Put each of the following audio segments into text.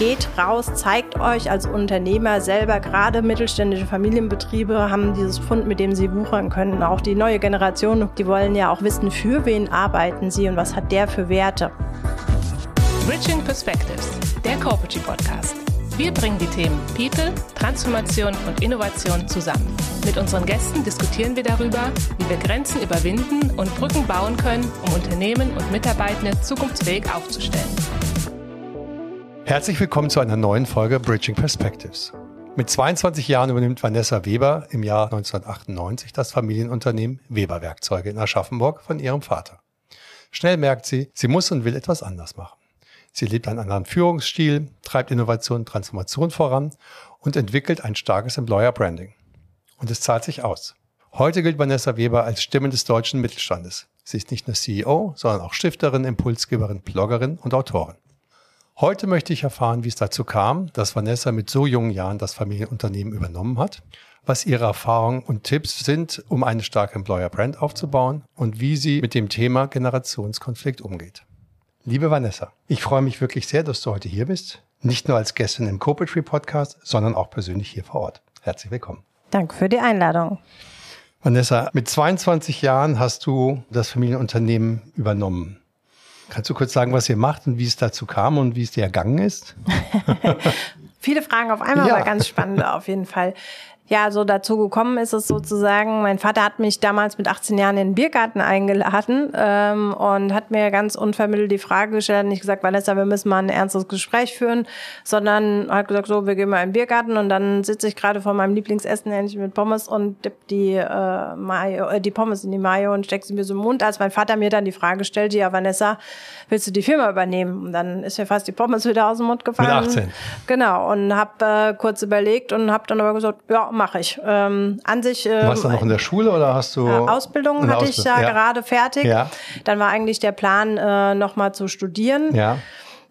Geht raus, zeigt euch als Unternehmer selber, gerade mittelständische Familienbetriebe haben dieses Fund, mit dem sie wuchern können. Auch die neue Generation, die wollen ja auch wissen, für wen arbeiten sie und was hat der für Werte. Bridging Perspectives, der Corporate Podcast. Wir bringen die Themen People, Transformation und Innovation zusammen. Mit unseren Gästen diskutieren wir darüber, wie wir Grenzen überwinden und Brücken bauen können, um Unternehmen und Mitarbeitende zukunftsfähig aufzustellen. Herzlich willkommen zu einer neuen Folge Bridging Perspectives. Mit 22 Jahren übernimmt Vanessa Weber im Jahr 1998 das Familienunternehmen Weber Werkzeuge in Aschaffenburg von ihrem Vater. Schnell merkt sie, sie muss und will etwas anders machen. Sie lebt einen anderen Führungsstil, treibt Innovation und Transformation voran und entwickelt ein starkes Employer Branding. Und es zahlt sich aus. Heute gilt Vanessa Weber als Stimme des deutschen Mittelstandes. Sie ist nicht nur CEO, sondern auch Stifterin, Impulsgeberin, Bloggerin und Autorin. Heute möchte ich erfahren, wie es dazu kam, dass Vanessa mit so jungen Jahren das Familienunternehmen übernommen hat, was ihre Erfahrungen und Tipps sind, um eine starke Employer Brand aufzubauen und wie sie mit dem Thema Generationskonflikt umgeht. Liebe Vanessa, ich freue mich wirklich sehr, dass du heute hier bist. Nicht nur als Gästin im Co-Poetry Podcast, sondern auch persönlich hier vor Ort. Herzlich willkommen. Danke für die Einladung. Vanessa, mit 22 Jahren hast du das Familienunternehmen übernommen. Kannst du kurz sagen, was ihr macht und wie es dazu kam und wie es dir ergangen ist? Viele Fragen auf einmal, ja. aber ganz spannend auf jeden Fall ja so dazu gekommen ist es sozusagen, mein Vater hat mich damals mit 18 Jahren in den Biergarten eingeladen ähm, und hat mir ganz unvermittelt die Frage gestellt, nicht gesagt, Vanessa, wir müssen mal ein ernstes Gespräch führen, sondern hat gesagt, so, wir gehen mal in den Biergarten und dann sitze ich gerade vor meinem Lieblingsessen, ähnlich mit Pommes und dipp die, äh, Mayo, äh, die Pommes in die Mayo und steck sie mir so im Mund, als mein Vater mir dann die Frage stellte, ja Vanessa, willst du die Firma übernehmen? Und dann ist mir fast die Pommes wieder aus dem Mund gefallen. Mit 18. Genau, und habe äh, kurz überlegt und habe dann aber gesagt, ja, mache ich. Ähm, an sich. Ähm, Warst du noch in der Schule oder hast du? Äh, Ausbildung hatte Ausbildung. ich ja, ja, gerade fertig. Ja. Dann war eigentlich der Plan, äh, nochmal zu studieren. Ja.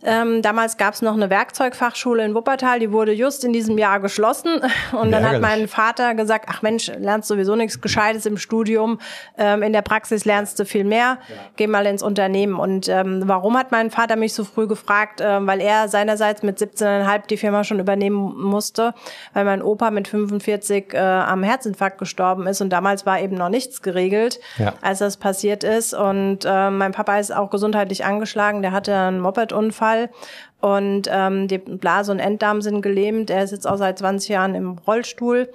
Ähm, damals gab es noch eine Werkzeugfachschule in Wuppertal, die wurde just in diesem Jahr geschlossen. Und dann hat mein Vater gesagt, ach Mensch, lernst sowieso nichts Gescheites im Studium, ähm, in der Praxis lernst du viel mehr, ja. geh mal ins Unternehmen. Und ähm, warum hat mein Vater mich so früh gefragt? Ähm, weil er seinerseits mit 17,5 die Firma schon übernehmen musste, weil mein Opa mit 45 äh, am Herzinfarkt gestorben ist und damals war eben noch nichts geregelt, ja. als das passiert ist. Und äh, mein Papa ist auch gesundheitlich angeschlagen, der hatte einen Mopedunfall Unfall und ähm, die Blase und Enddarm sind gelähmt. Er ist jetzt auch seit 20 Jahren im Rollstuhl.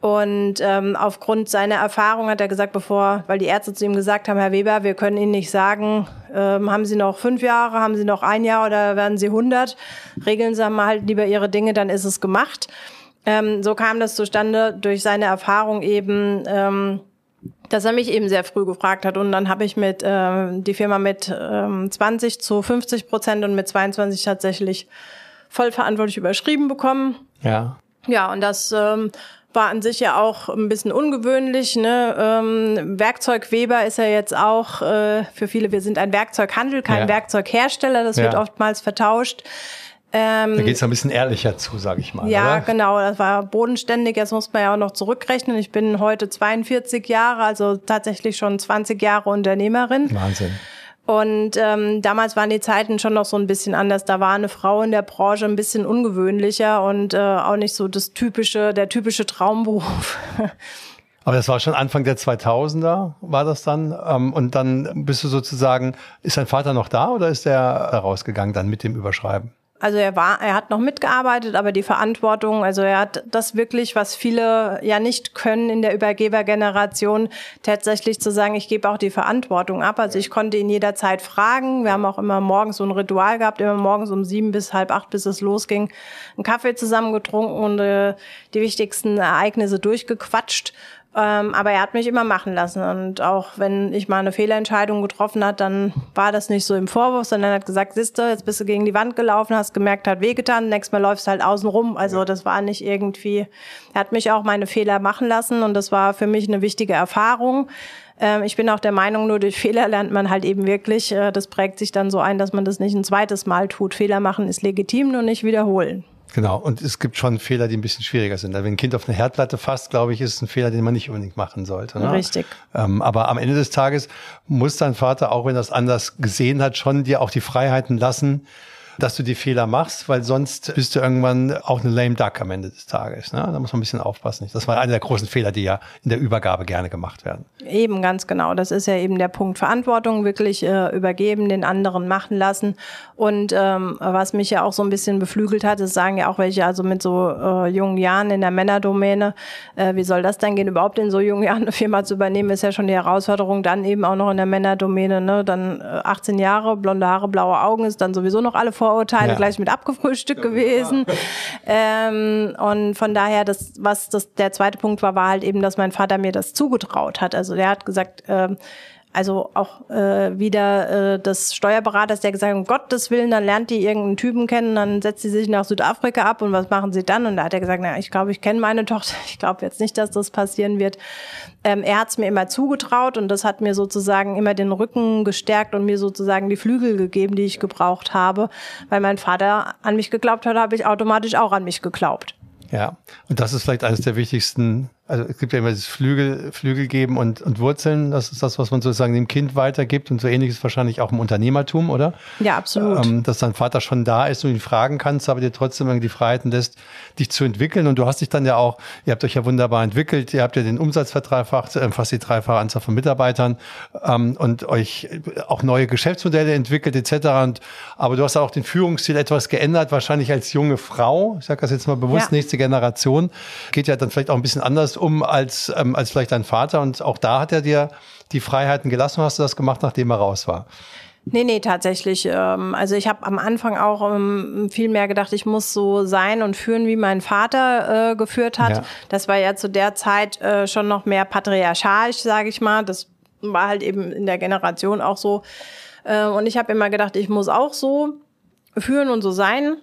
Und ähm, aufgrund seiner Erfahrung hat er gesagt, bevor, weil die Ärzte zu ihm gesagt haben, Herr Weber, wir können Ihnen nicht sagen, ähm, haben Sie noch fünf Jahre, haben Sie noch ein Jahr oder werden Sie 100? Regeln Sie mal halt lieber Ihre Dinge, dann ist es gemacht. Ähm, so kam das zustande durch seine Erfahrung eben. Ähm, dass er mich eben sehr früh gefragt hat. Und dann habe ich mit äh, die Firma mit ähm, 20 zu 50 Prozent und mit 22 tatsächlich vollverantwortlich überschrieben bekommen. Ja. Ja, und das ähm, war an sich ja auch ein bisschen ungewöhnlich. Ne? Ähm, Werkzeugweber ist ja jetzt auch äh, für viele, wir sind ein Werkzeughandel, kein ja. Werkzeughersteller, das ja. wird oftmals vertauscht. Ähm, da geht es ein bisschen ehrlicher zu, sage ich mal. Ja, oder? genau. Das war bodenständig. Jetzt muss man ja auch noch zurückrechnen. Ich bin heute 42 Jahre, also tatsächlich schon 20 Jahre Unternehmerin. Wahnsinn. Und ähm, damals waren die Zeiten schon noch so ein bisschen anders. Da war eine Frau in der Branche ein bisschen ungewöhnlicher und äh, auch nicht so das typische, der typische Traumberuf. Aber das war schon Anfang der 2000er, war das dann? Ähm, und dann bist du sozusagen, ist dein Vater noch da oder ist der rausgegangen dann mit dem Überschreiben? Also er war, er hat noch mitgearbeitet, aber die Verantwortung, also er hat das wirklich, was viele ja nicht können in der Übergebergeneration, tatsächlich zu sagen, ich gebe auch die Verantwortung ab. Also ich konnte ihn jederzeit fragen. Wir haben auch immer morgens so ein Ritual gehabt, immer morgens um sieben bis halb acht, bis es losging, einen Kaffee zusammen getrunken und äh, die wichtigsten Ereignisse durchgequatscht. Ähm, aber er hat mich immer machen lassen. Und auch wenn ich mal eine Fehlentscheidung getroffen hat, dann war das nicht so im Vorwurf, sondern er hat gesagt, siehste, jetzt bist du gegen die Wand gelaufen, hast gemerkt, hat wehgetan, nächstes Mal läufst du halt außen rum. Also das war nicht irgendwie, er hat mich auch meine Fehler machen lassen und das war für mich eine wichtige Erfahrung. Ähm, ich bin auch der Meinung, nur durch Fehler lernt man halt eben wirklich. Äh, das prägt sich dann so ein, dass man das nicht ein zweites Mal tut. Fehler machen ist legitim, nur nicht wiederholen. Genau, und es gibt schon Fehler, die ein bisschen schwieriger sind. Also wenn ein Kind auf eine Herdplatte fasst, glaube ich, ist es ein Fehler, den man nicht unbedingt machen sollte. Ne? Richtig. Ähm, aber am Ende des Tages muss dein Vater, auch wenn er das anders gesehen hat, schon dir auch die Freiheiten lassen, dass du die Fehler machst, weil sonst bist du irgendwann auch eine lame duck am Ende des Tages. Ne? Da muss man ein bisschen aufpassen. Das war einer der großen Fehler, die ja in der Übergabe gerne gemacht werden. Eben, ganz genau. Das ist ja eben der Punkt Verantwortung, wirklich äh, übergeben, den anderen machen lassen. Und ähm, was mich ja auch so ein bisschen beflügelt hat, das sagen ja auch welche, also mit so äh, jungen Jahren in der Männerdomäne, äh, wie soll das denn gehen, überhaupt in so jungen Jahren eine Firma zu übernehmen, ist ja schon die Herausforderung, dann eben auch noch in der Männerdomäne, ne? dann äh, 18 Jahre, blonde Haare, blaue Augen, ist dann sowieso noch alle Vorurteile ja. gleich mit abgefrühstückt ja, gewesen. Ähm, und von daher, das, was das der zweite Punkt war, war halt eben, dass mein Vater mir das zugetraut hat. Also der hat gesagt, ähm, also auch äh, wieder äh, des Steuerberaters, der gesagt hat, um Gottes Willen, dann lernt die irgendeinen Typen kennen, dann setzt sie sich nach Südafrika ab und was machen sie dann? Und da hat er gesagt, na, ich glaube, ich kenne meine Tochter, ich glaube jetzt nicht, dass das passieren wird. Ähm, er hat es mir immer zugetraut und das hat mir sozusagen immer den Rücken gestärkt und mir sozusagen die Flügel gegeben, die ich gebraucht habe. Weil mein Vater an mich geglaubt hat, habe ich automatisch auch an mich geglaubt. Ja, und das ist vielleicht eines der wichtigsten also es gibt ja immer das Flügel, Flügel geben und, und Wurzeln. Das ist das, was man sozusagen dem Kind weitergibt und so ähnlich ist wahrscheinlich auch im Unternehmertum, oder? Ja, absolut. Ähm, dass dein Vater schon da ist und ihn fragen kannst, aber dir trotzdem irgendwie die Freiheiten lässt, dich zu entwickeln. Und du hast dich dann ja auch, ihr habt euch ja wunderbar entwickelt, ihr habt ja den Umsatz verdreifacht, äh, fast die dreifache Anzahl von Mitarbeitern ähm, und euch auch neue Geschäftsmodelle entwickelt etc. Und, aber du hast auch den Führungsstil etwas geändert, wahrscheinlich als junge Frau. Ich sage das jetzt mal bewusst, ja. nächste Generation. Geht ja dann vielleicht auch ein bisschen anders um als, ähm, als vielleicht dein Vater. Und auch da hat er dir die Freiheiten gelassen. Hast du das gemacht, nachdem er raus war? Nee, nee, tatsächlich. Ähm, also ich habe am Anfang auch ähm, viel mehr gedacht, ich muss so sein und führen, wie mein Vater äh, geführt hat. Ja. Das war ja zu der Zeit äh, schon noch mehr patriarchalisch, sage ich mal. Das war halt eben in der Generation auch so. Äh, und ich habe immer gedacht, ich muss auch so führen und so sein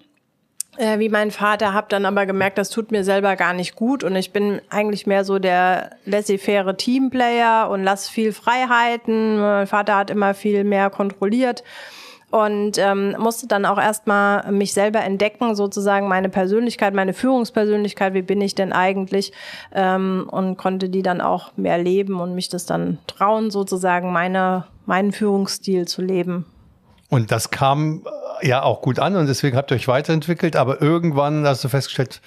äh, wie mein Vater, habe dann aber gemerkt, das tut mir selber gar nicht gut und ich bin eigentlich mehr so der laissez-faire Teamplayer und lass viel Freiheiten. Mein Vater hat immer viel mehr kontrolliert und ähm, musste dann auch erstmal mich selber entdecken, sozusagen meine Persönlichkeit, meine Führungspersönlichkeit, wie bin ich denn eigentlich ähm, und konnte die dann auch mehr leben und mich das dann trauen, sozusagen meine, meinen Führungsstil zu leben. Und das kam ja auch gut an und deswegen habt ihr euch weiterentwickelt, aber irgendwann hast du festgestellt,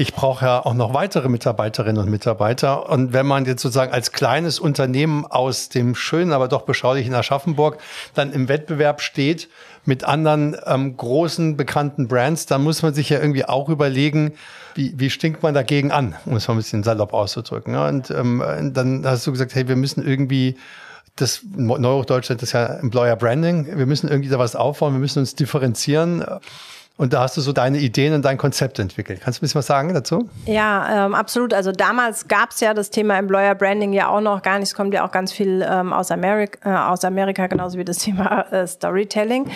ich brauche ja auch noch weitere Mitarbeiterinnen und Mitarbeiter. Und wenn man jetzt sozusagen als kleines Unternehmen aus dem schönen, aber doch beschaulichen Aschaffenburg dann im Wettbewerb steht mit anderen ähm, großen bekannten Brands, dann muss man sich ja irgendwie auch überlegen, wie, wie stinkt man dagegen an, um es mal ein bisschen salopp auszudrücken. Und ähm, dann hast du gesagt, hey, wir müssen irgendwie das Neuhochdeutschland ist ja Employer Branding. Wir müssen irgendwie da was aufbauen, wir müssen uns differenzieren. Und da hast du so deine Ideen und dein Konzept entwickelt. Kannst du ein bisschen was sagen dazu? Ja, ähm, absolut. Also damals gab es ja das Thema Employer Branding ja auch noch gar nicht. Es kommt ja auch ganz viel ähm, aus, Amerika, äh, aus Amerika, genauso wie das Thema äh, Storytelling.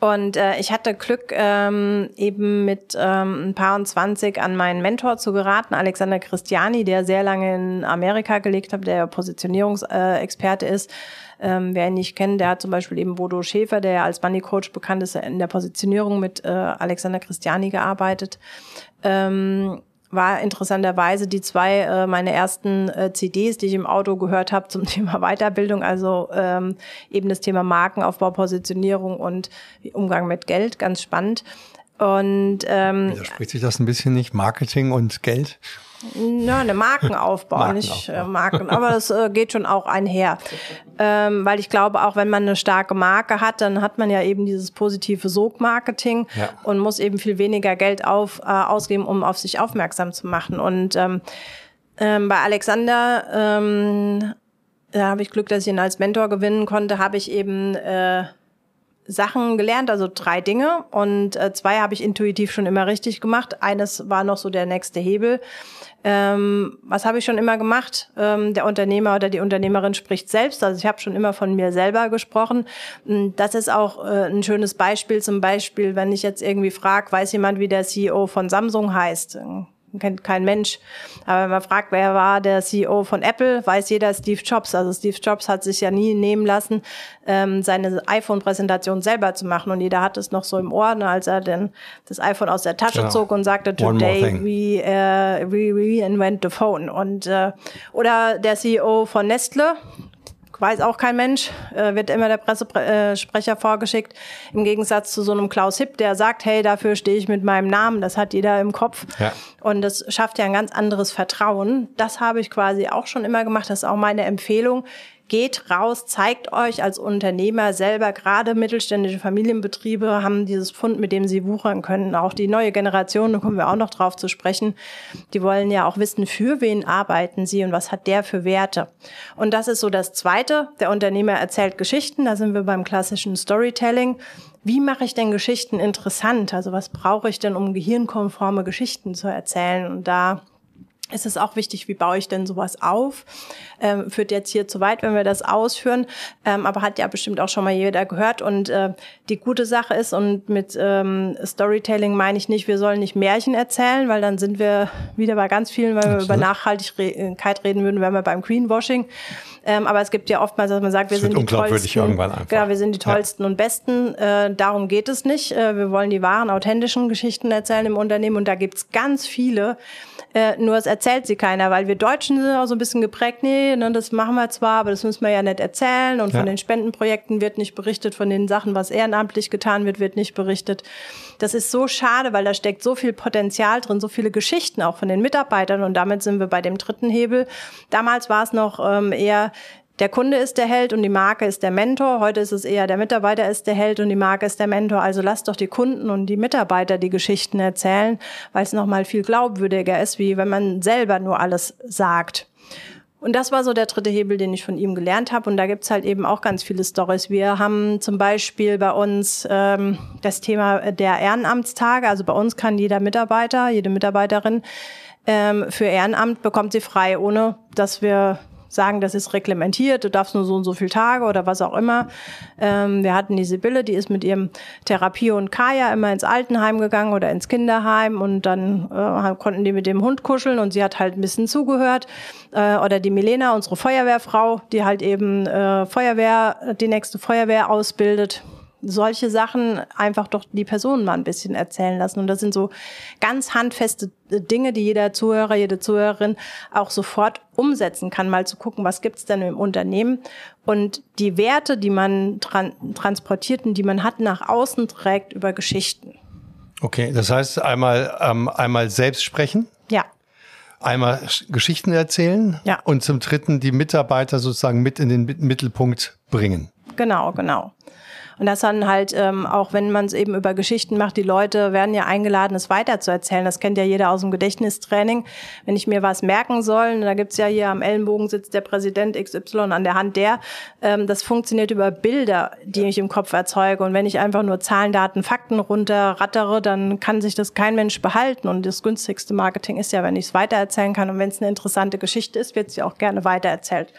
Und äh, ich hatte Glück, ähm, eben mit ähm, ein paar und zwanzig an meinen Mentor zu geraten, Alexander Christiani, der sehr lange in Amerika gelebt hat, der Positionierungsexperte ist ähm, wer ihn nicht kennt, der hat zum Beispiel eben Bodo Schäfer, der ja als Money Coach bekannt ist, in der Positionierung mit äh, Alexander Christiani gearbeitet. Ähm, war interessanterweise die zwei äh, meine ersten äh, CDs, die ich im Auto gehört habe zum Thema Weiterbildung, also ähm, eben das Thema Markenaufbau, Positionierung und Umgang mit Geld, ganz spannend. Und ähm, widerspricht sich das ein bisschen nicht Marketing und Geld? Ja, eine Markenaufbau, Markenaufbau. nicht äh, Marken, aber das äh, geht schon auch einher. Ähm, weil ich glaube, auch wenn man eine starke Marke hat, dann hat man ja eben dieses positive Sogmarketing ja. und muss eben viel weniger Geld auf, äh, ausgeben, um auf sich aufmerksam zu machen. Und ähm, ähm, bei Alexander ähm, da habe ich Glück, dass ich ihn als Mentor gewinnen konnte, habe ich eben äh, Sachen gelernt, also drei Dinge. Und äh, zwei habe ich intuitiv schon immer richtig gemacht. Eines war noch so der nächste Hebel. Ähm, was habe ich schon immer gemacht? Ähm, der Unternehmer oder die Unternehmerin spricht selbst. Also ich habe schon immer von mir selber gesprochen. Hm, das ist auch äh, ein schönes Beispiel. Zum Beispiel, wenn ich jetzt irgendwie frage, weiß jemand, wie der CEO von Samsung heißt? Kennt kein Mensch. Aber wenn man fragt, wer war der CEO von Apple, weiß jeder Steve Jobs. Also Steve Jobs hat sich ja nie nehmen lassen, ähm, seine iPhone-Präsentation selber zu machen. Und jeder hat es noch so im Ohr, ne, als er denn das iPhone aus der Tasche genau. zog und sagte, today we, uh, we reinvent the phone. Und, äh, oder der CEO von Nestle, weiß auch kein Mensch, äh, wird immer der Pressesprecher vorgeschickt. Im Gegensatz zu so einem Klaus Hipp, der sagt, hey, dafür stehe ich mit meinem Namen, das hat jeder im Kopf. Ja. Und das schafft ja ein ganz anderes Vertrauen. Das habe ich quasi auch schon immer gemacht, das ist auch meine Empfehlung geht raus, zeigt euch als Unternehmer selber, gerade mittelständische Familienbetriebe haben dieses Pfund, mit dem sie wuchern können. Auch die neue Generation, da kommen wir auch noch drauf zu sprechen, die wollen ja auch wissen, für wen arbeiten sie und was hat der für Werte. Und das ist so das Zweite. Der Unternehmer erzählt Geschichten, da sind wir beim klassischen Storytelling. Wie mache ich denn Geschichten interessant? Also was brauche ich denn, um gehirnkonforme Geschichten zu erzählen? Und da es ist auch wichtig, wie baue ich denn sowas auf? Ähm, führt jetzt hier zu weit, wenn wir das ausführen, ähm, aber hat ja bestimmt auch schon mal jeder gehört. Und äh, die gute Sache ist, und mit ähm, Storytelling meine ich nicht, wir sollen nicht Märchen erzählen, weil dann sind wir wieder bei ganz vielen, weil wir über Nachhaltigkeit reden würden, wären wir beim Greenwashing. Ähm, aber es gibt ja oftmals, dass man sagt, wir das sind die tollsten. Irgendwann einfach. Genau, wir sind die tollsten ja. und besten. Äh, darum geht es nicht. Äh, wir wollen die wahren, authentischen Geschichten erzählen im Unternehmen und da gibt's ganz viele. Äh, nur es erzählt sie keiner, weil wir Deutschen sind auch so ein bisschen geprägt, nee, ne, das machen wir zwar, aber das müssen wir ja nicht erzählen. Und ja. von den Spendenprojekten wird nicht berichtet, von den Sachen, was ehrenamtlich getan wird, wird nicht berichtet. Das ist so schade, weil da steckt so viel Potenzial drin, so viele Geschichten auch von den Mitarbeitern. Und damit sind wir bei dem dritten Hebel. Damals war es noch ähm, eher der Kunde ist der Held und die Marke ist der Mentor. Heute ist es eher der Mitarbeiter ist der Held und die Marke ist der Mentor. Also lasst doch die Kunden und die Mitarbeiter die Geschichten erzählen, weil es nochmal viel glaubwürdiger ist, wie wenn man selber nur alles sagt. Und das war so der dritte Hebel, den ich von ihm gelernt habe. Und da gibt's halt eben auch ganz viele Stories. Wir haben zum Beispiel bei uns ähm, das Thema der Ehrenamtstage. Also bei uns kann jeder Mitarbeiter, jede Mitarbeiterin ähm, für Ehrenamt bekommt sie frei, ohne dass wir sagen, das ist reglementiert, du darfst nur so und so viele Tage oder was auch immer. Ähm, wir hatten die Sibylle, die ist mit ihrem Therapie und Kaya immer ins Altenheim gegangen oder ins Kinderheim und dann äh, konnten die mit dem Hund kuscheln und sie hat halt ein bisschen zugehört. Äh, oder die Milena, unsere Feuerwehrfrau, die halt eben äh, Feuerwehr, die nächste Feuerwehr ausbildet solche Sachen einfach doch die Personen mal ein bisschen erzählen lassen. Und das sind so ganz handfeste Dinge, die jeder Zuhörer, jede Zuhörerin auch sofort umsetzen kann, mal zu gucken, was gibt's denn im Unternehmen und die Werte, die man tran transportiert und die man hat, nach außen trägt über Geschichten. Okay, das heißt einmal, ähm, einmal selbst sprechen. Ja. Einmal Geschichten erzählen. Ja. Und zum Dritten die Mitarbeiter sozusagen mit in den Mittelpunkt bringen. Genau, genau. Und das dann halt, ähm, auch wenn man es eben über Geschichten macht, die Leute werden ja eingeladen, es weiterzuerzählen. Das kennt ja jeder aus dem Gedächtnistraining. Wenn ich mir was merken soll, da gibt's ja hier am Ellenbogen sitzt der Präsident XY an der Hand der, ähm, das funktioniert über Bilder, die ich im Kopf erzeuge. Und wenn ich einfach nur Zahlen, Daten, Fakten runterrattere, dann kann sich das kein Mensch behalten. Und das günstigste Marketing ist ja, wenn ich es weitererzählen kann. Und wenn es eine interessante Geschichte ist, wird sie auch gerne weitererzählt.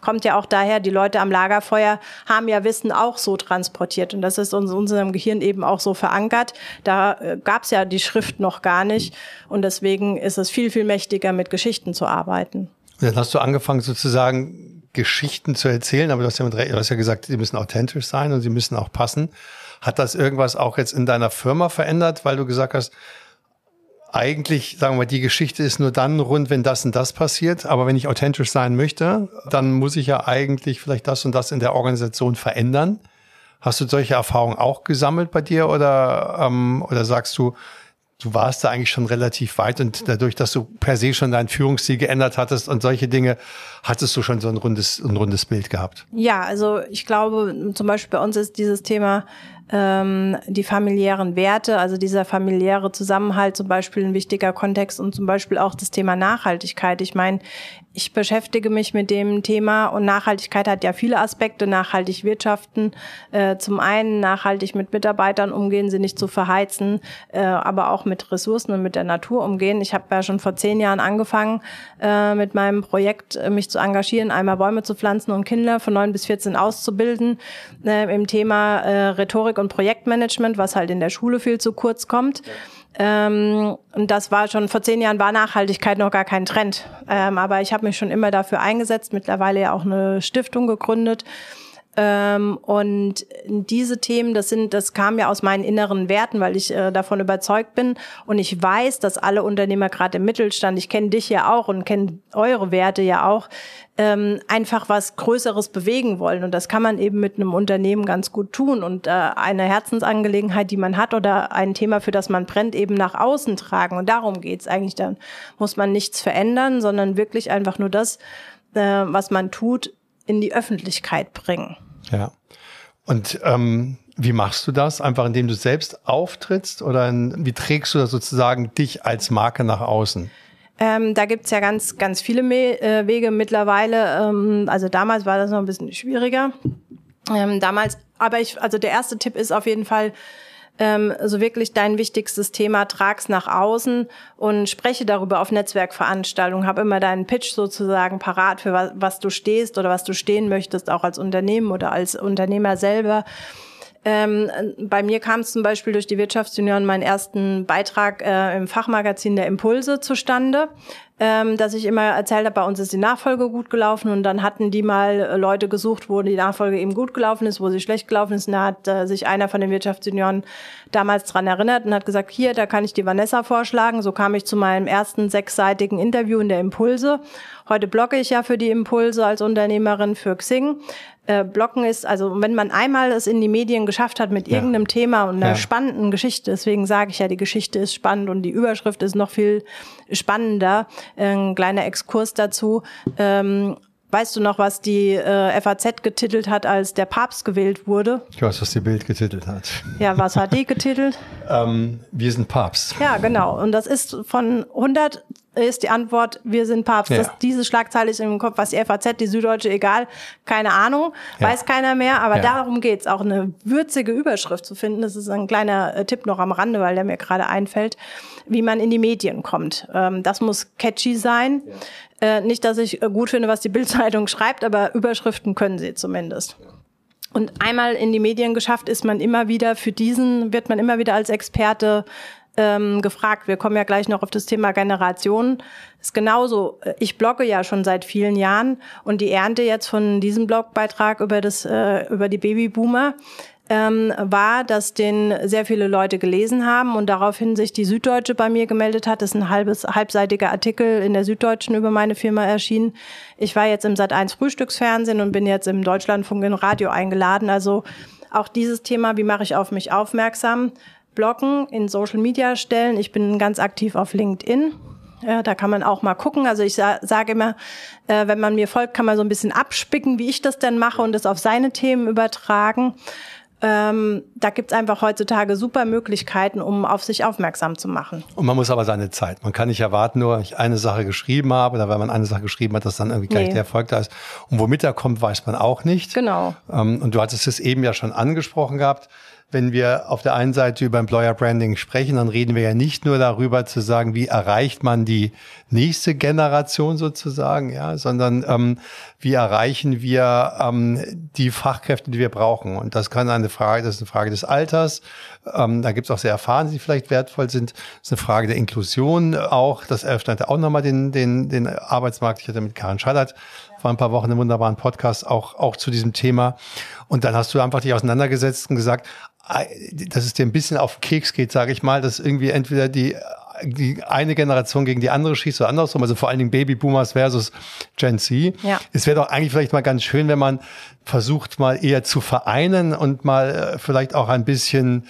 Kommt ja auch daher, die Leute am Lagerfeuer haben ja Wissen auch so transportiert transportiert. Und das ist in unserem Gehirn eben auch so verankert. Da äh, gab es ja die Schrift noch gar nicht. Und deswegen ist es viel, viel mächtiger, mit Geschichten zu arbeiten. Dann hast du angefangen sozusagen Geschichten zu erzählen, aber du hast ja, mit, du hast ja gesagt, sie müssen authentisch sein und sie müssen auch passen. Hat das irgendwas auch jetzt in deiner Firma verändert, weil du gesagt hast, eigentlich, sagen wir, die Geschichte ist nur dann rund, wenn das und das passiert. Aber wenn ich authentisch sein möchte, dann muss ich ja eigentlich vielleicht das und das in der Organisation verändern. Hast du solche Erfahrungen auch gesammelt bei dir oder, ähm, oder sagst du, du warst da eigentlich schon relativ weit und dadurch, dass du per se schon dein Führungsstil geändert hattest und solche Dinge, hattest du schon so ein rundes, ein rundes Bild gehabt? Ja, also ich glaube, zum Beispiel bei uns ist dieses Thema ähm, die familiären Werte, also dieser familiäre Zusammenhalt zum Beispiel ein wichtiger Kontext und zum Beispiel auch das Thema Nachhaltigkeit. Ich meine, ich beschäftige mich mit dem Thema und Nachhaltigkeit hat ja viele Aspekte. Nachhaltig wirtschaften, äh, zum einen nachhaltig mit Mitarbeitern umgehen, sie nicht zu verheizen, äh, aber auch mit Ressourcen und mit der Natur umgehen. Ich habe ja schon vor zehn Jahren angefangen, äh, mit meinem Projekt äh, mich zu engagieren, einmal Bäume zu pflanzen und Kinder von neun bis 14 auszubilden äh, im Thema äh, Rhetorik und Projektmanagement, was halt in der Schule viel zu kurz kommt. Ja. Ähm, und das war schon vor zehn Jahren war Nachhaltigkeit noch gar kein Trend. Ähm, aber ich habe mich schon immer dafür eingesetzt, mittlerweile ja auch eine Stiftung gegründet. Ähm, und diese Themen, das sind, das kam ja aus meinen inneren Werten, weil ich äh, davon überzeugt bin. Und ich weiß, dass alle Unternehmer gerade im Mittelstand, ich kenne dich ja auch und kenne eure Werte ja auch, ähm, einfach was Größeres bewegen wollen. Und das kann man eben mit einem Unternehmen ganz gut tun und äh, eine Herzensangelegenheit, die man hat oder ein Thema, für das man brennt, eben nach außen tragen. Und darum geht's eigentlich. Dann muss man nichts verändern, sondern wirklich einfach nur das, äh, was man tut, in die Öffentlichkeit bringen. Ja. Und ähm, wie machst du das? Einfach indem du selbst auftrittst oder in, wie trägst du das sozusagen dich als Marke nach außen? Ähm, da gibt's ja ganz, ganz viele Me äh, Wege mittlerweile. Ähm, also damals war das noch ein bisschen schwieriger. Ähm, damals, aber ich, also der erste Tipp ist auf jeden Fall, ähm, so wirklich dein wichtigstes Thema trag's nach außen und spreche darüber auf Netzwerkveranstaltungen. Hab immer deinen Pitch sozusagen parat für was, was du stehst oder was du stehen möchtest, auch als Unternehmen oder als Unternehmer selber. Ähm, bei mir kam es zum Beispiel durch die Wirtschaftsunion meinen ersten Beitrag äh, im Fachmagazin der Impulse zustande ähm, dass ich immer erzählt habe, bei uns ist die Nachfolge gut gelaufen und dann hatten die mal äh, Leute gesucht, wo die Nachfolge eben gut gelaufen ist, wo sie schlecht gelaufen ist. Und da hat äh, sich einer von den Wirtschaftsjunioren damals dran erinnert und hat gesagt, hier, da kann ich die Vanessa vorschlagen. So kam ich zu meinem ersten sechsseitigen Interview in der Impulse. Heute blogge ich ja für die Impulse als Unternehmerin für Xing äh, Blocken ist, also wenn man einmal es in die Medien geschafft hat mit ja. irgendeinem Thema und einer ja. spannenden Geschichte, deswegen sage ich ja, die Geschichte ist spannend und die Überschrift ist noch viel spannender. Äh, ein kleiner Exkurs dazu. Ähm, Weißt du noch, was die äh, FAZ getitelt hat, als der Papst gewählt wurde? Ich weiß, was die Bild getitelt hat. Ja, was hat die getitelt? ähm, wir sind Papst. Ja, genau. Und das ist von 100 ist die Antwort, wir sind Papst. Ja. Das, diese Schlagzeile ist im Kopf, was die FAZ, die Süddeutsche, egal, keine Ahnung, ja. weiß keiner mehr, aber ja. darum geht's, auch eine würzige Überschrift zu finden. Das ist ein kleiner äh, Tipp noch am Rande, weil der mir gerade einfällt, wie man in die Medien kommt. Ähm, das muss catchy sein. Äh, nicht, dass ich äh, gut finde, was die Bildzeitung schreibt, aber Überschriften können sie zumindest. Und einmal in die Medien geschafft ist man immer wieder für diesen, wird man immer wieder als Experte ähm, gefragt. Wir kommen ja gleich noch auf das Thema Generationen. Ist genauso. Ich blogge ja schon seit vielen Jahren und die Ernte jetzt von diesem Blogbeitrag über das äh, über die Babyboomer ähm, war, dass den sehr viele Leute gelesen haben und daraufhin sich die Süddeutsche bei mir gemeldet hat. Das ist ein halbes, halbseitiger Artikel in der Süddeutschen über meine Firma erschienen. Ich war jetzt im Sat1 Frühstücksfernsehen und bin jetzt im Deutschlandfunk in Radio eingeladen. Also auch dieses Thema, wie mache ich auf mich aufmerksam? Bloggen, in Social Media stellen. Ich bin ganz aktiv auf LinkedIn. Ja, da kann man auch mal gucken. Also ich sa sage immer, äh, wenn man mir folgt, kann man so ein bisschen abspicken, wie ich das denn mache und das auf seine Themen übertragen. Ähm, da gibt's einfach heutzutage super Möglichkeiten, um auf sich aufmerksam zu machen. Und man muss aber seine Zeit. Man kann nicht erwarten, nur ich eine Sache geschrieben habe, oder weil man eine Sache geschrieben hat, dass dann irgendwie gleich nee. der Erfolg da ist. Und womit er kommt, weiß man auch nicht. Genau. Ähm, und du hattest es eben ja schon angesprochen gehabt wenn wir auf der einen Seite über Employer Branding sprechen, dann reden wir ja nicht nur darüber zu sagen, wie erreicht man die nächste Generation sozusagen, ja, sondern ähm, wie erreichen wir ähm, die Fachkräfte, die wir brauchen. Und das kann eine Frage, das ist eine Frage des Alters. Ähm, da gibt es auch sehr erfahren, die vielleicht wertvoll sind. Das ist eine Frage der Inklusion auch. Das eröffnet auch nochmal den, den, den Arbeitsmarkt. Ich hatte mit Karin Schallert vor ein paar Wochen einen wunderbaren Podcast auch, auch zu diesem Thema. Und dann hast du einfach dich auseinandergesetzt und gesagt, dass es dir ein bisschen auf Keks geht, sage ich mal, dass irgendwie entweder die die eine Generation gegen die andere schießt oder andersrum, also vor allen Dingen Babyboomers versus Gen Z. Ja. Es wäre doch eigentlich vielleicht mal ganz schön, wenn man versucht, mal eher zu vereinen und mal äh, vielleicht auch ein bisschen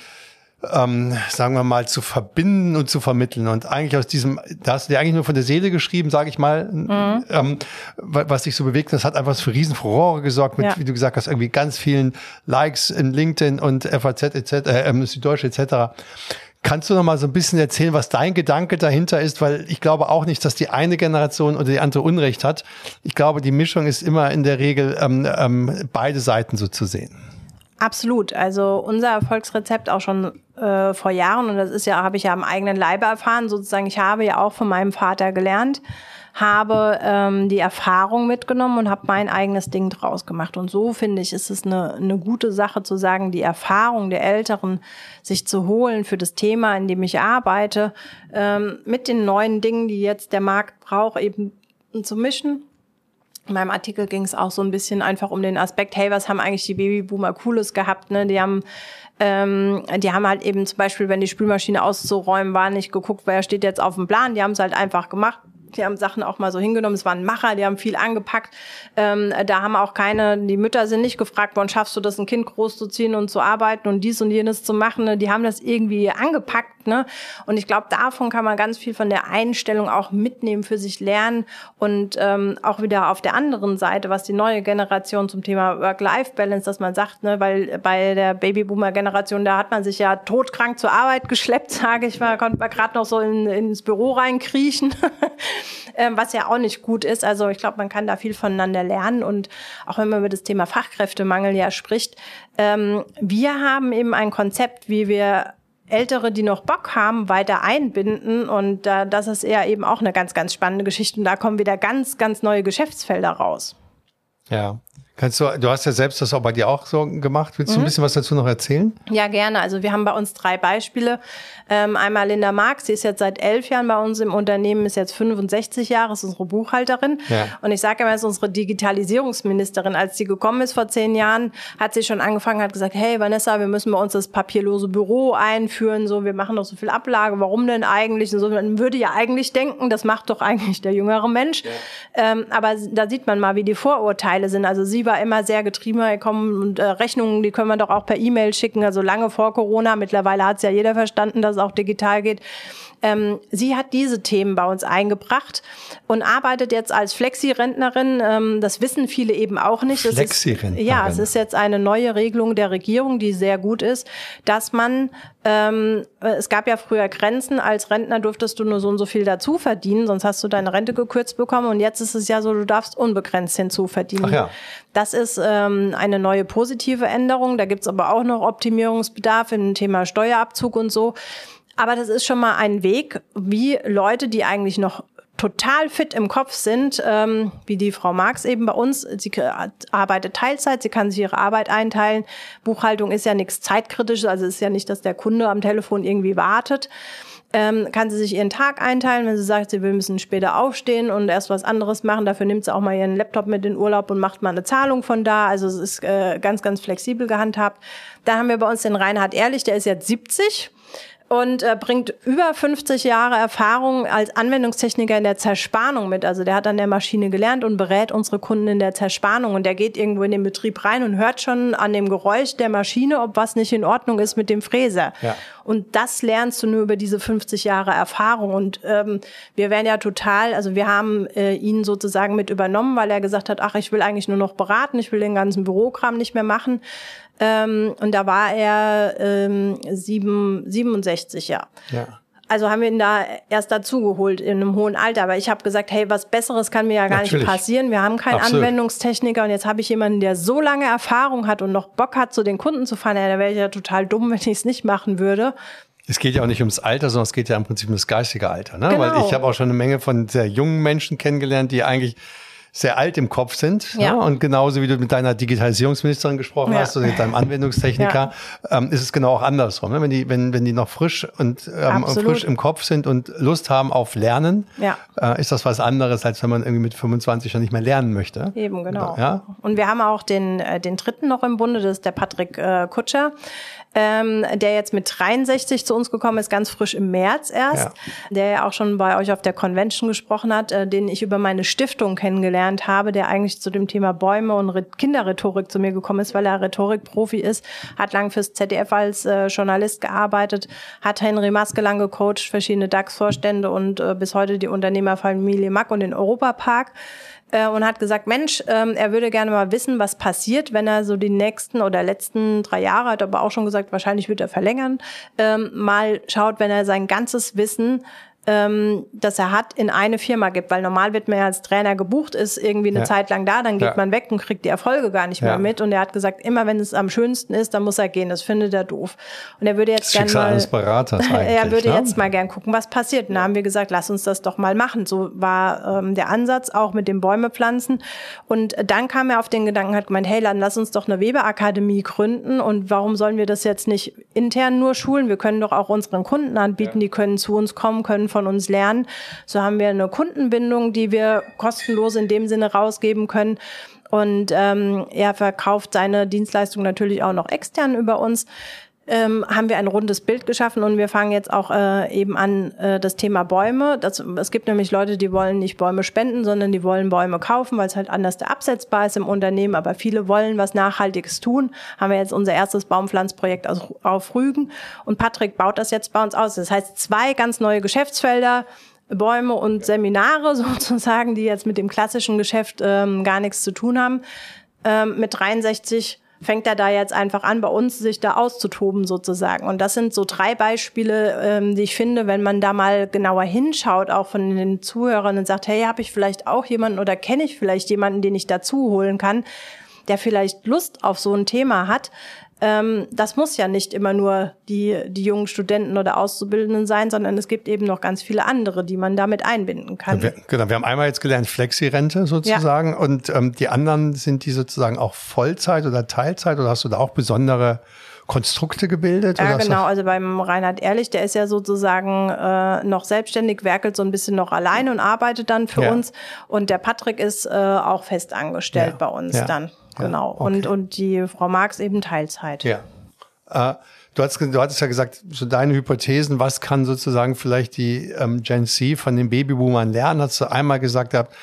ähm, sagen wir mal, zu verbinden und zu vermitteln. Und eigentlich aus diesem, da hast du dir eigentlich nur von der Seele geschrieben, sage ich mal, mhm. ähm, was dich so bewegt. Das hat einfach für Riesenfurore gesorgt mit, ja. wie du gesagt hast, irgendwie ganz vielen Likes in LinkedIn und FAZ etc., äh, Süddeutsche etc. Kannst du noch mal so ein bisschen erzählen, was dein Gedanke dahinter ist? Weil ich glaube auch nicht, dass die eine Generation oder die andere Unrecht hat. Ich glaube, die Mischung ist immer in der Regel ähm, ähm, beide Seiten so zu sehen. Absolut. Also unser Erfolgsrezept auch schon äh, vor Jahren und das ist ja, habe ich ja am eigenen Leibe erfahren. Sozusagen, ich habe ja auch von meinem Vater gelernt, habe ähm, die Erfahrung mitgenommen und habe mein eigenes Ding draus gemacht. Und so finde ich, ist es eine, eine gute Sache zu sagen, die Erfahrung der Älteren sich zu holen für das Thema, in dem ich arbeite, ähm, mit den neuen Dingen, die jetzt der Markt braucht, eben zu mischen In meinem Artikel ging es auch so ein bisschen einfach um den Aspekt, hey, was haben eigentlich die Babyboomer Cooles gehabt? Ne? Die haben ähm, die haben halt eben zum Beispiel, wenn die Spülmaschine auszuräumen war, nicht geguckt, wer steht jetzt auf dem Plan. Die haben es halt einfach gemacht. Die haben Sachen auch mal so hingenommen. Es waren Macher, die haben viel angepackt. Ähm, da haben auch keine, die Mütter sind nicht gefragt worden, schaffst du das, ein Kind großzuziehen und zu arbeiten und dies und jenes zu machen. Ne? Die haben das irgendwie angepackt. Ne? Und ich glaube, davon kann man ganz viel von der Einstellung auch mitnehmen, für sich lernen und ähm, auch wieder auf der anderen Seite, was die neue Generation zum Thema Work-Life-Balance, dass man sagt, ne, weil bei der Babyboomer-Generation, da hat man sich ja todkrank zur Arbeit geschleppt, sage ich mal, konnte man gerade noch so in, ins Büro reinkriechen. ähm, was ja auch nicht gut ist. Also ich glaube, man kann da viel voneinander lernen und auch wenn man über das Thema Fachkräftemangel ja spricht, ähm, wir haben eben ein Konzept, wie wir Ältere, die noch Bock haben, weiter einbinden. Und äh, das ist eher eben auch eine ganz, ganz spannende Geschichte. Und da kommen wieder ganz, ganz neue Geschäftsfelder raus. Ja. Kannst du, du hast ja selbst das auch bei dir auch so gemacht. Willst du mhm. ein bisschen was dazu noch erzählen? Ja, gerne. Also wir haben bei uns drei Beispiele. Ähm, einmal Linda Marx, sie ist jetzt seit elf Jahren bei uns im Unternehmen, ist jetzt 65 Jahre, ist unsere Buchhalterin. Ja. Und ich sage immer, ist unsere Digitalisierungsministerin. Als sie gekommen ist vor zehn Jahren, hat sie schon angefangen, hat gesagt, hey Vanessa, wir müssen bei uns das papierlose Büro einführen. So, wir machen doch so viel Ablage. Warum denn eigentlich? Und so, man würde ja eigentlich denken, das macht doch eigentlich der jüngere Mensch. Ja. Ähm, aber da sieht man mal, wie die Vorurteile sind. Also sie war immer sehr getrieben, kommen und äh, Rechnungen, die können wir doch auch per E-Mail schicken, also lange vor Corona. Mittlerweile hat es ja jeder verstanden, dass es auch digital geht. Ähm, sie hat diese Themen bei uns eingebracht und arbeitet jetzt als Flexi-Rentnerin. Ähm, das wissen viele eben auch nicht. Flexi-Rentnerin. Ja, es ist jetzt eine neue Regelung der Regierung, die sehr gut ist, dass man ähm, es gab ja früher Grenzen. Als Rentner durftest du nur so und so viel dazu verdienen, sonst hast du deine Rente gekürzt bekommen. Und jetzt ist es ja so, du darfst unbegrenzt hinzuverdienen. Ach ja. Das ist ähm, eine neue positive Änderung. Da gibt's aber auch noch Optimierungsbedarf im Thema Steuerabzug und so. Aber das ist schon mal ein Weg, wie Leute, die eigentlich noch total fit im Kopf sind, ähm, wie die Frau Marx eben bei uns. Sie arbeitet Teilzeit, sie kann sich ihre Arbeit einteilen. Buchhaltung ist ja nichts zeitkritisches, also ist ja nicht, dass der Kunde am Telefon irgendwie wartet. Ähm, kann sie sich ihren Tag einteilen, wenn sie sagt, sie will bisschen später aufstehen und erst was anderes machen. Dafür nimmt sie auch mal ihren Laptop mit in Urlaub und macht mal eine Zahlung von da. Also es ist äh, ganz, ganz flexibel gehandhabt. Da haben wir bei uns den Reinhard Ehrlich, der ist jetzt 70 und äh, bringt über 50 Jahre Erfahrung als Anwendungstechniker in der Zerspannung mit. Also der hat an der Maschine gelernt und berät unsere Kunden in der Zerspannung. Und der geht irgendwo in den Betrieb rein und hört schon an dem Geräusch der Maschine, ob was nicht in Ordnung ist mit dem Fräser. Ja. Und das lernst du nur über diese 50 Jahre Erfahrung. Und ähm, wir werden ja total, also wir haben äh, ihn sozusagen mit übernommen, weil er gesagt hat, ach, ich will eigentlich nur noch beraten, ich will den ganzen Bürokram nicht mehr machen. Ähm, und da war er ähm, sieben, 67, ja. ja. Also haben wir ihn da erst dazugeholt in einem hohen Alter. Aber ich habe gesagt, hey, was Besseres kann mir ja gar Natürlich. nicht passieren. Wir haben keinen Absolut. Anwendungstechniker und jetzt habe ich jemanden, der so lange Erfahrung hat und noch Bock hat, zu den Kunden zu fahren. Ja, da wäre ich ja total dumm, wenn ich es nicht machen würde. Es geht ja auch nicht ums Alter, sondern es geht ja im Prinzip um das geistige Alter. Ne? Genau. Weil ich habe auch schon eine Menge von sehr jungen Menschen kennengelernt, die eigentlich sehr alt im Kopf sind. Ja. Ne? Und genauso wie du mit deiner Digitalisierungsministerin gesprochen ja. hast oder mit deinem Anwendungstechniker, ja. ähm, ist es genau auch andersrum. Ne? Wenn die, wenn, wenn die noch frisch und ähm, frisch im Kopf sind und Lust haben auf Lernen, ja. äh, ist das was anderes, als wenn man irgendwie mit 25 schon nicht mehr lernen möchte. Eben, genau. Ja? Und wir haben auch den, äh, den dritten noch im Bunde, das ist der Patrick äh, Kutscher ähm, der jetzt mit 63 zu uns gekommen ist, ganz frisch im März erst, ja. der ja auch schon bei euch auf der Convention gesprochen hat, äh, den ich über meine Stiftung kennengelernt habe, der eigentlich zu dem Thema Bäume und Kinderrhetorik zu mir gekommen ist, weil er Rhetorikprofi ist, hat lang fürs ZDF als äh, Journalist gearbeitet, hat Henry Maske lang gecoacht, verschiedene DAX-Vorstände und äh, bis heute die Unternehmerfamilie Mack und den Europapark äh, und hat gesagt, Mensch, ähm, er würde gerne mal wissen, was passiert, wenn er so die nächsten oder letzten drei Jahre, hat aber auch schon gesagt, wahrscheinlich wird er verlängern, ähm, mal schaut, wenn er sein ganzes Wissen ähm, das er hat, in eine Firma gibt. Weil normal wird man ja als Trainer gebucht, ist irgendwie eine ja. Zeit lang da, dann geht ja. man weg und kriegt die Erfolge gar nicht mehr mit. Und er hat gesagt, immer wenn es am schönsten ist, dann muss er gehen. Das findet er doof. Und er würde jetzt gerne mal, er würde ne? jetzt mal gern gucken, was passiert. Und da haben wir gesagt, lass uns das doch mal machen. So war ähm, der Ansatz auch mit dem Bäume pflanzen. Und dann kam er auf den Gedanken, hat gemeint, hey, dann lass uns doch eine Weberakademie gründen. Und warum sollen wir das jetzt nicht intern nur schulen? Wir können doch auch unseren Kunden anbieten, die können zu uns kommen, können von uns lernen. So haben wir eine Kundenbindung, die wir kostenlos in dem Sinne rausgeben können. Und ähm, er verkauft seine Dienstleistung natürlich auch noch extern über uns ähm, haben wir ein rundes Bild geschaffen und wir fangen jetzt auch äh, eben an äh, das Thema Bäume. Das, es gibt nämlich Leute, die wollen nicht Bäume spenden, sondern die wollen Bäume kaufen, weil es halt anders absetzbar ist im Unternehmen. Aber viele wollen was Nachhaltiges tun. Haben wir jetzt unser erstes Baumpflanzprojekt auf, auf Rügen und Patrick baut das jetzt bei uns aus. Das heißt zwei ganz neue Geschäftsfelder. Bäume und Seminare sozusagen, die jetzt mit dem klassischen Geschäft ähm, gar nichts zu tun haben, ähm, mit 63 fängt er da jetzt einfach an, bei uns sich da auszutoben sozusagen. Und das sind so drei Beispiele, ähm, die ich finde, wenn man da mal genauer hinschaut, auch von den Zuhörern und sagt, hey, habe ich vielleicht auch jemanden oder kenne ich vielleicht jemanden, den ich dazu holen kann, der vielleicht Lust auf so ein Thema hat, ähm, das muss ja nicht immer nur die, die jungen Studenten oder Auszubildenden sein, sondern es gibt eben noch ganz viele andere, die man damit einbinden kann. Ja, wir, genau, wir haben einmal jetzt gelernt Flexi-Rente sozusagen ja. und ähm, die anderen sind die sozusagen auch Vollzeit oder Teilzeit oder hast du da auch besondere Konstrukte gebildet? Ja, genau. Also beim Reinhard Ehrlich, der ist ja sozusagen äh, noch selbstständig, werkelt so ein bisschen noch alleine und arbeitet dann für ja. uns. Und der Patrick ist äh, auch fest angestellt ja. bei uns ja. dann. Genau. Okay. Und, und die Frau Marx eben Teilzeit. Ja. Äh, du, hast, du hattest ja gesagt, so deine Hypothesen, was kann sozusagen vielleicht die ähm, Gen Z von den Babyboomern lernen? Hast du einmal gesagt gehabt,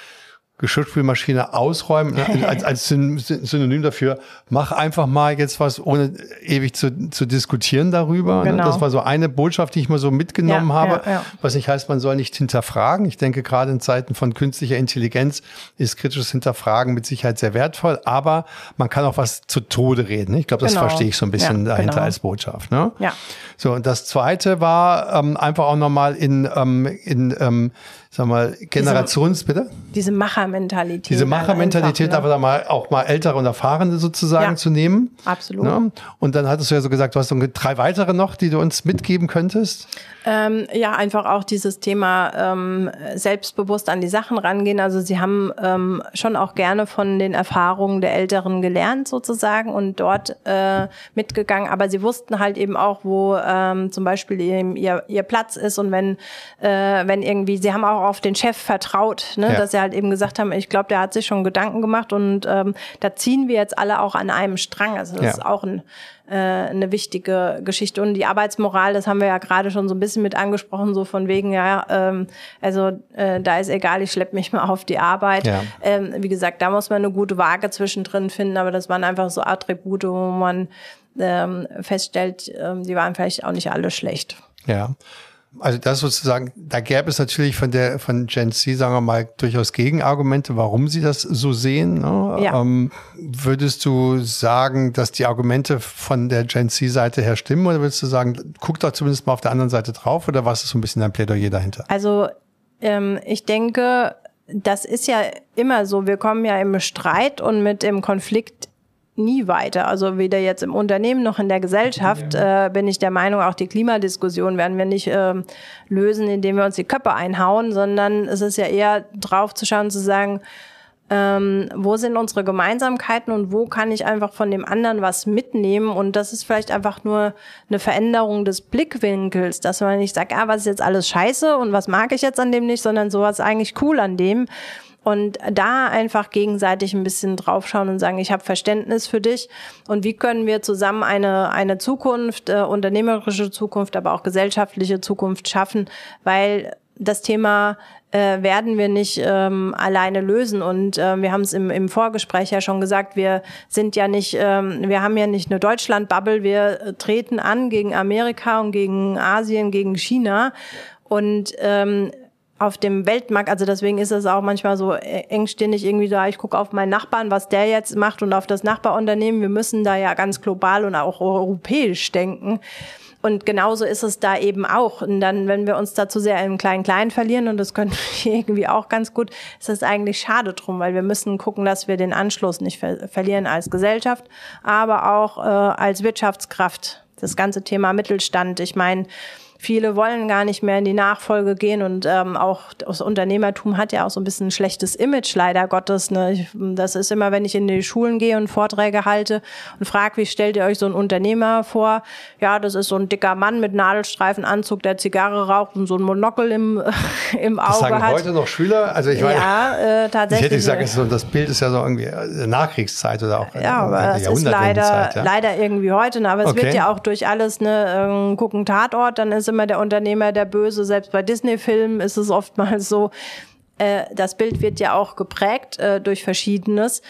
Geschirrspülmaschine ausräumen, ne, als, als Synonym dafür, mach einfach mal jetzt was, ohne ewig zu, zu diskutieren darüber. Ne? Genau. Das war so eine Botschaft, die ich mal so mitgenommen ja, habe, ja, ja. was nicht heißt, man soll nicht hinterfragen. Ich denke, gerade in Zeiten von künstlicher Intelligenz ist kritisches Hinterfragen mit Sicherheit sehr wertvoll, aber man kann auch was zu Tode reden. Ich glaube, das genau. verstehe ich so ein bisschen dahinter genau. als Botschaft. Ne? Ja. So, und das zweite war ähm, einfach auch nochmal in, ähm, in ähm, sag mal, Generations, diese, bitte? Diese Machermentalität. Diese Machermentalität, aber da mal auch mal ältere und erfahrene sozusagen ja, zu nehmen. Absolut. Ne? Und dann hattest du ja so gesagt, du hast so drei weitere noch, die du uns mitgeben könntest. Ähm, ja, einfach auch dieses Thema ähm, selbstbewusst an die Sachen rangehen. Also sie haben ähm, schon auch gerne von den Erfahrungen der Älteren gelernt sozusagen und dort äh, mitgegangen. Aber sie wussten halt eben auch, wo ähm, zum Beispiel ihr, ihr Platz ist und wenn, äh, wenn irgendwie, sie haben auch auch auf den Chef vertraut, ne? Ja. dass sie halt eben gesagt haben, ich glaube, der hat sich schon Gedanken gemacht und ähm, da ziehen wir jetzt alle auch an einem Strang. Also das ja. ist auch ein, äh, eine wichtige Geschichte. Und die Arbeitsmoral, das haben wir ja gerade schon so ein bisschen mit angesprochen, so von wegen, ja, ähm, also äh, da ist egal, ich schlepp mich mal auf die Arbeit. Ja. Ähm, wie gesagt, da muss man eine gute Waage zwischendrin finden, aber das waren einfach so Attribute, wo man ähm, feststellt, ähm, die waren vielleicht auch nicht alle schlecht. Ja. Also das sozusagen, da gäbe es natürlich von der von Gen Z, sagen wir mal, durchaus Gegenargumente, warum sie das so sehen. Ne? Ja. Ähm, würdest du sagen, dass die Argumente von der Gen Z-Seite her stimmen oder würdest du sagen, guck doch zumindest mal auf der anderen Seite drauf oder was ist so ein bisschen dein Plädoyer dahinter? Also ähm, ich denke, das ist ja immer so, wir kommen ja im Streit und mit dem Konflikt nie weiter. Also weder jetzt im Unternehmen noch in der Gesellschaft äh, bin ich der Meinung, auch die Klimadiskussion werden wir nicht äh, lösen, indem wir uns die Köpfe einhauen, sondern es ist ja eher drauf zu schauen, zu sagen, ähm, wo sind unsere Gemeinsamkeiten und wo kann ich einfach von dem anderen was mitnehmen? Und das ist vielleicht einfach nur eine Veränderung des Blickwinkels, dass man nicht sagt, ah, was ist jetzt alles scheiße und was mag ich jetzt an dem nicht, sondern sowas eigentlich cool an dem und da einfach gegenseitig ein bisschen draufschauen und sagen, ich habe Verständnis für dich und wie können wir zusammen eine, eine Zukunft, äh, unternehmerische Zukunft, aber auch gesellschaftliche Zukunft schaffen, weil das Thema äh, werden wir nicht ähm, alleine lösen. Und äh, wir haben es im, im Vorgespräch ja schon gesagt, wir sind ja nicht, ähm, wir haben ja nicht eine Deutschland-Bubble, wir treten an gegen Amerika und gegen Asien, gegen China. Und ähm, auf dem Weltmarkt, also deswegen ist es auch manchmal so engstirnig irgendwie da, ich gucke auf meinen Nachbarn, was der jetzt macht und auf das Nachbarunternehmen. Wir müssen da ja ganz global und auch europäisch denken. Und genauso ist es da eben auch. Und dann, wenn wir uns dazu sehr im Klein-Klein verlieren, und das können wir irgendwie auch ganz gut, ist es eigentlich schade drum, weil wir müssen gucken, dass wir den Anschluss nicht ver verlieren als Gesellschaft, aber auch äh, als Wirtschaftskraft. Das ganze Thema Mittelstand. Ich meine, Viele wollen gar nicht mehr in die Nachfolge gehen und ähm, auch das Unternehmertum hat ja auch so ein bisschen ein schlechtes Image, leider Gottes. Ne? Ich, das ist immer, wenn ich in die Schulen gehe und Vorträge halte und frage, wie stellt ihr euch so einen Unternehmer vor? Ja, das ist so ein dicker Mann mit Nadelstreifenanzug, der Zigarre raucht und so ein Monokel im, im Auge das sagen hat. heute noch Schüler? Also ich meine, ja, äh, tatsächlich. Ich hätte gesagt, das Bild ist ja so irgendwie äh, Nachkriegszeit oder auch ja, aber es ist leider, ja? leider irgendwie heute. Ne? Aber es okay. wird ja auch durch alles, ne, äh, gucken Tatort, dann ist immer der Unternehmer der Böse. Selbst bei Disney-Filmen ist es oftmals so, äh, das Bild wird ja auch geprägt äh, durch Verschiedenes.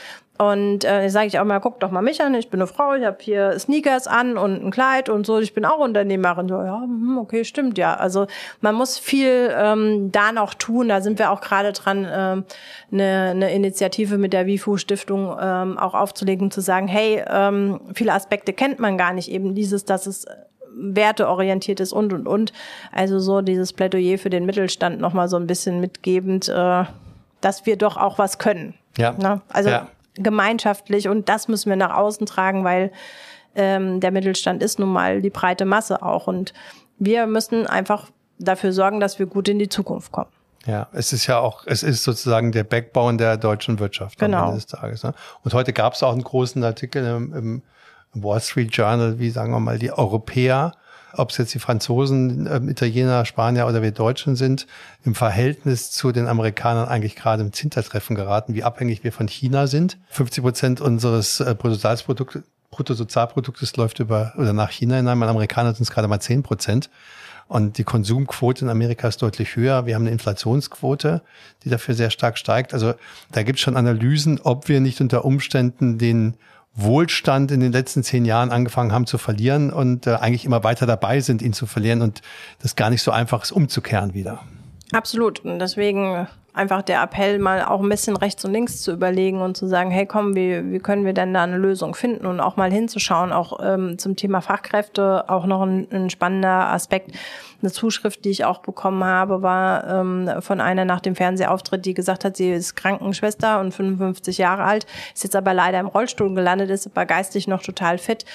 Und äh, sage ich auch mal, guck doch mal mich an, ich bin eine Frau, ich habe hier Sneakers an und ein Kleid und so, ich bin auch Unternehmerin. So, ja, hm, okay, stimmt ja. Also man muss viel ähm, da noch tun. Da sind wir auch gerade dran, ähm, eine, eine Initiative mit der WIFU Stiftung ähm, auch aufzulegen, zu sagen, hey, ähm, viele Aspekte kennt man gar nicht. Eben dieses, dass es werteorientiert ist und und und. Also so dieses Plädoyer für den Mittelstand nochmal so ein bisschen mitgebend, äh, dass wir doch auch was können. Ja. Ne? Also ja gemeinschaftlich und das müssen wir nach außen tragen, weil ähm, der Mittelstand ist nun mal die breite Masse auch und wir müssen einfach dafür sorgen, dass wir gut in die Zukunft kommen. Ja, es ist ja auch, es ist sozusagen der Backbone der deutschen Wirtschaft genau. am Ende des Tages. Ne? Und heute gab es auch einen großen Artikel im, im Wall Street Journal, wie sagen wir mal, die Europäer ob es jetzt die Franzosen, äh, Italiener, Spanier oder wir Deutschen sind, im Verhältnis zu den Amerikanern eigentlich gerade im Zintertreffen geraten, wie abhängig wir von China sind. 50 Prozent unseres äh, Bruttosozialproduktes Bruttosozialproduktes läuft über oder nach China hinein. Bei Amerikanern sind es gerade mal 10 Prozent. Und die Konsumquote in Amerika ist deutlich höher. Wir haben eine Inflationsquote, die dafür sehr stark steigt. Also da gibt es schon Analysen, ob wir nicht unter Umständen den Wohlstand in den letzten zehn Jahren angefangen haben zu verlieren und äh, eigentlich immer weiter dabei sind, ihn zu verlieren und das gar nicht so einfach ist, umzukehren wieder. Absolut. Und deswegen einfach der Appell, mal auch ein bisschen rechts und links zu überlegen und zu sagen, hey komm, wie, wie können wir denn da eine Lösung finden und auch mal hinzuschauen, auch ähm, zum Thema Fachkräfte, auch noch ein, ein spannender Aspekt eine Zuschrift, die ich auch bekommen habe, war ähm, von einer nach dem Fernsehauftritt, die gesagt hat, sie ist Krankenschwester und 55 Jahre alt, ist jetzt aber leider im Rollstuhl gelandet, ist aber geistig noch total fit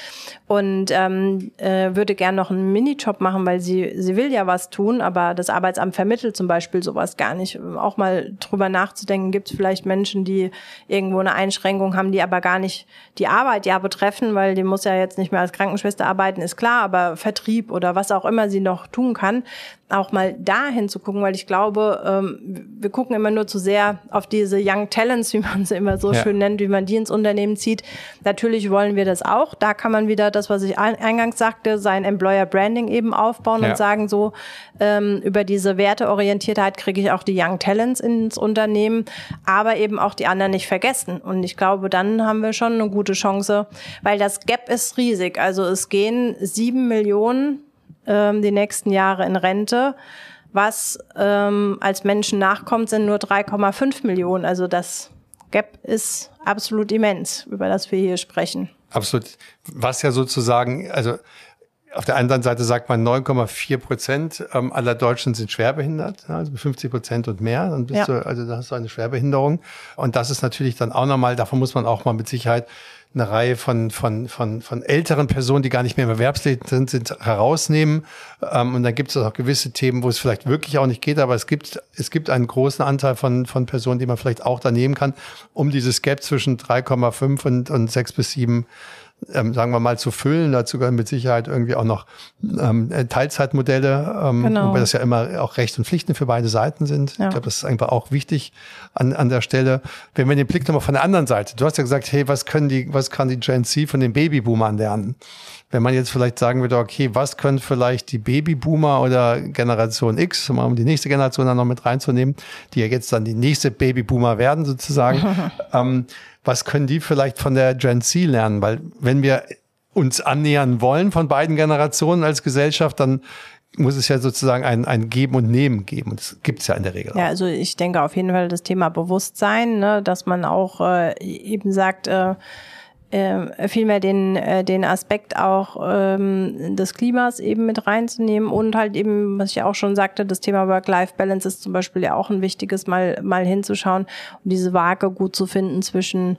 und ähm, äh, würde gern noch einen Minijob machen, weil sie, sie will ja was tun, aber das Arbeitsamt vermittelt zum Beispiel sowas gar nicht. Auch mal drüber nachzudenken, gibt es vielleicht Menschen, die irgendwo eine Einschränkung haben, die aber gar nicht die Arbeit ja betreffen, weil die muss ja jetzt nicht mehr als Krankenschwester arbeiten, ist klar, aber Vertrieb oder was auch immer sie noch tun kann, auch mal dahin zu gucken, weil ich glaube, ähm, wir gucken immer nur zu sehr auf diese Young Talents, wie man sie immer so ja. schön nennt, wie man die ins Unternehmen zieht. Natürlich wollen wir das auch. Da kann man wieder das, was ich eingangs sagte, sein Employer Branding eben aufbauen ja. und sagen so, ähm, über diese Werteorientiertheit kriege ich auch die Young Talents ins Unternehmen, aber eben auch die anderen nicht vergessen. Und ich glaube, dann haben wir schon eine gute Chance, weil das Gap ist riesig. Also es gehen sieben Millionen ähm, die nächsten Jahre in Rente. Was ähm, als Menschen nachkommt, sind nur 3,5 Millionen. Also das Gap ist absolut immens, über das wir hier sprechen. Absolut. Was ja sozusagen, also auf der anderen Seite sagt man 9,4 Prozent ähm, aller Deutschen sind schwerbehindert, also 50 Prozent und mehr. Dann bist ja. du, also da hast du eine Schwerbehinderung. Und das ist natürlich dann auch nochmal, davon muss man auch mal mit Sicherheit eine Reihe von, von, von, von älteren Personen, die gar nicht mehr im Erwerbsleben sind, sind herausnehmen. Ähm, und dann gibt es auch gewisse Themen, wo es vielleicht wirklich auch nicht geht, aber es gibt, es gibt einen großen Anteil von, von Personen, die man vielleicht auch da nehmen kann, um dieses Gap zwischen 3,5 und, und 6 bis 7 ähm, sagen wir mal, zu füllen. Dazu gehören mit Sicherheit irgendwie auch noch ähm, Teilzeitmodelle, ähm, genau. wobei das ja immer auch Recht und Pflichten für beide Seiten sind. Ja. Ich glaube, das ist einfach auch wichtig an, an der Stelle. Wenn wir den Blick nochmal von der anderen Seite, du hast ja gesagt, hey, was können die, was kann die Gen Z von den Babyboomern lernen? Wenn man jetzt vielleicht sagen würde, okay, was können vielleicht die Babyboomer oder Generation X, um die nächste Generation dann noch mit reinzunehmen, die ja jetzt dann die nächste Babyboomer werden sozusagen, ähm, was können die vielleicht von der Gen Z lernen? Weil wenn wir uns annähern wollen von beiden Generationen als Gesellschaft, dann muss es ja sozusagen ein, ein Geben und Nehmen geben. Und das gibt es ja in der Regel. Ja, also ich denke auf jeden Fall das Thema Bewusstsein, ne, dass man auch äh, eben sagt, äh, äh, vielmehr den, äh, den Aspekt auch ähm, des Klimas eben mit reinzunehmen und halt eben, was ich auch schon sagte, das Thema Work-Life-Balance ist zum Beispiel ja auch ein wichtiges, mal, mal hinzuschauen und diese Waage gut zu finden zwischen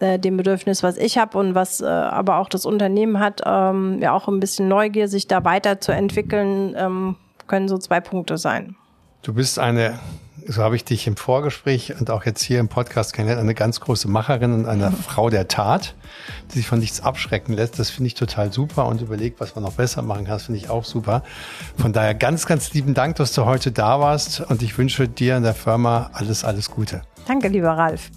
äh, dem Bedürfnis, was ich habe und was äh, aber auch das Unternehmen hat, ähm, ja auch ein bisschen Neugier, sich da weiterzuentwickeln, ähm, können so zwei Punkte sein. Du bist eine so habe ich dich im Vorgespräch und auch jetzt hier im Podcast kennengelernt, eine ganz große Macherin und eine Frau der Tat, die sich von nichts abschrecken lässt. Das finde ich total super und überlegt, was man noch besser machen kann, finde ich auch super. Von daher ganz, ganz lieben Dank, dass du heute da warst und ich wünsche dir in der Firma alles, alles Gute. Danke, lieber Ralf.